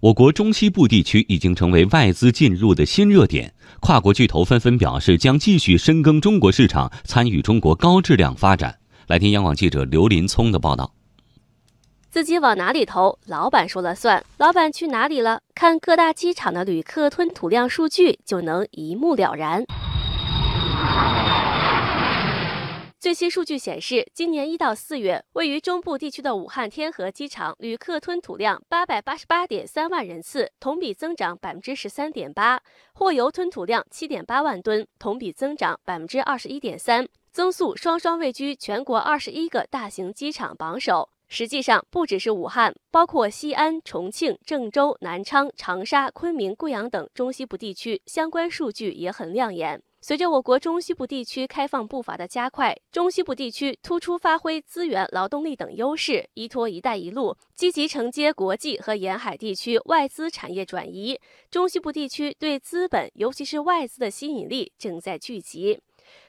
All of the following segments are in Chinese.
我国中西部地区已经成为外资进入的新热点，跨国巨头纷纷表示将继续深耕中国市场，参与中国高质量发展。来听央广记者刘林聪的报道。自己往哪里投，老板说了算。老板去哪里了？看各大机场的旅客吞吐量数据就能一目了然。最新数据显示，今年一到四月，位于中部地区的武汉天河机场旅客吞吐量八百八十八点三万人次，同比增长百分之十三点八；货油吞吐量七点八万吨，同比增长百分之二十一点三，增速双双位居全国二十一个大型机场榜首。实际上，不只是武汉，包括西安、重庆、郑州、南昌、长沙、昆明、贵阳等中西部地区，相关数据也很亮眼。随着我国中西部地区开放步伐的加快，中西部地区突出发挥资源、劳动力等优势，依托“一带一路”，积极承接国际和沿海地区外资产业转移。中西部地区对资本，尤其是外资的吸引力正在聚集。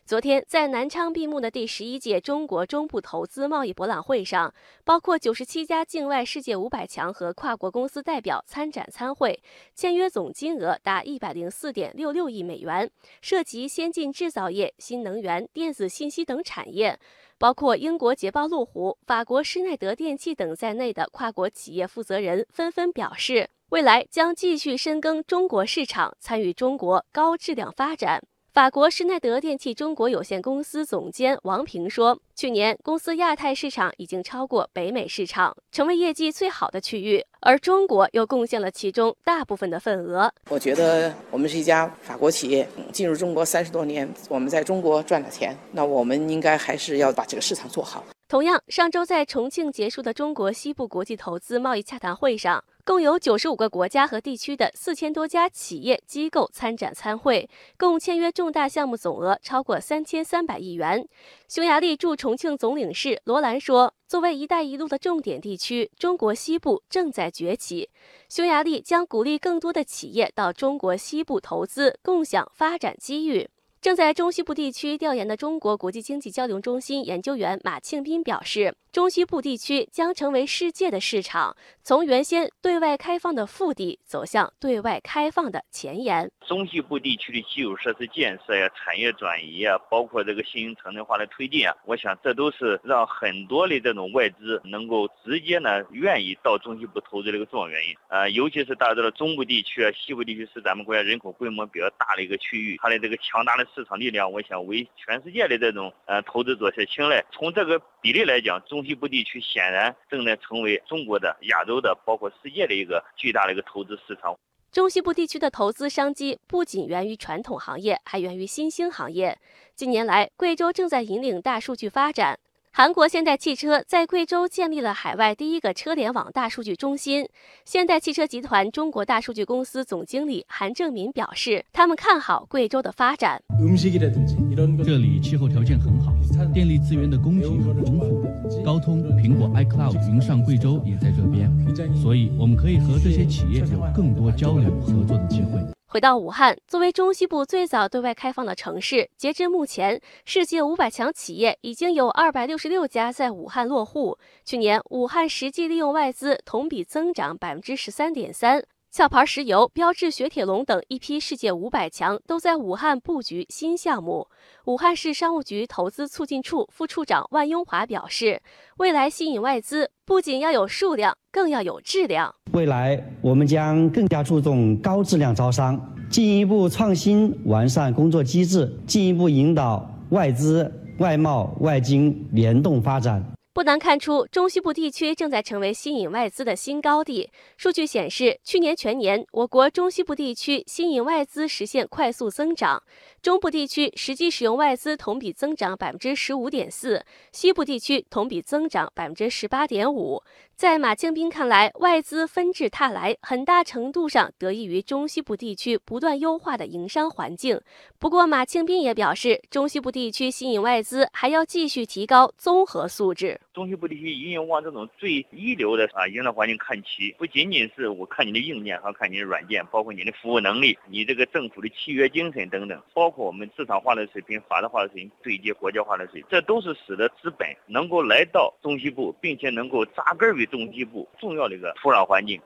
昨天，在南昌闭幕的第十一届中国中部投资贸易博览会上，包括九十七家境外世界五百强和跨国公司代表参展参会，签约总金额达一百零四点六六亿美元，涉及先进制造业、新能源、电子信息等产业。包括英国捷豹路虎、法国施耐德电器等在内的跨国企业负责人纷纷表示，未来将继续深耕中国市场，参与中国高质量发展。法国施耐德电器中国有限公司总监王平说：“去年公司亚太市场已经超过北美市场，成为业绩最好的区域，而中国又贡献了其中大部分的份额。我觉得我们是一家法国企业，进入中国三十多年，我们在中国赚了钱，那我们应该还是要把这个市场做好。”同样，上周在重庆结束的中国西部国际投资贸易洽谈会上，共有九十五个国家和地区的四千多家企业机构参展参会，共签约重大项目总额超过三千三百亿元。匈牙利驻重庆总领事罗兰说：“作为‘一带一路’的重点地区，中国西部正在崛起。匈牙利将鼓励更多的企业到中国西部投资，共享发展机遇。”正在中西部地区调研的中国国际经济交流中心研究员马庆斌表示。中西部地区将成为世界的市场，从原先对外开放的腹地走向对外开放的前沿。中西部地区的基础设施建设呀、产业转移呀，包括这个新型城镇化的推进啊，我想这都是让很多的这种外资能够直接呢愿意到中西部投资的一个重要原因。呃，尤其是大家知道中部地区啊、西部地区是咱们国家人口规模比较大的一个区域，它的这个强大的市场力量，我想为全世界的这种呃投资者所青睐。从这个比例来讲，中西部地区显然正在成为中国的、亚洲的，包括世界的一个巨大的一个投资市场。中西部地区的投资商机不仅源于传统行业，还源于新兴行业。近年来，贵州正在引领大数据发展。韩国现代汽车在贵州建立了海外第一个车联网大数据中心。现代汽车集团中国大数据公司总经理韩正民表示，他们看好贵州的发展。这里气候条件很好，电力资源的供给很丰富，高通、苹果、iCloud 云上贵州也在这边，所以我们可以和这些企业有更多交流合作的机会。回到武汉，作为中西部最早对外开放的城市，截至目前，世界五百强企业已经有二百六十六家在武汉落户。去年，武汉实际利用外资同比增长百分之十三点三。壳牌石油、标致雪铁龙等一批世界五百强都在武汉布局新项目。武汉市商务局投资促进处副处长万雍华表示，未来吸引外资不仅要有数量，更要有质量。未来我们将更加注重高质量招商，进一步创新完善工作机制，进一步引导外资、外贸、外经联动发展。不难看出，中西部地区正在成为吸引外资的新高地。数据显示，去年全年，我国中西部地区吸引外资实现快速增长。中部地区实际使用外资同比增长百分之十五点四，西部地区同比增长百分之十八点五。在马庆斌看来，外资纷至沓来，很大程度上得益于中西部地区不断优化的营商环境。不过，马庆斌也表示，中西部地区吸引外资还要继续提高综合素质。中西部地区一定往这种最一流的啊营商环境看齐，不仅仅是我看你的硬件，还看你的软件，包括你的服务能力，你这个政府的契约精神等等，包括我们市场化的水平、法治化的水平、对接国家化的水平，这都是使得资本能够来到中西部，并且能够扎根于。中西部重要的一个土壤环境。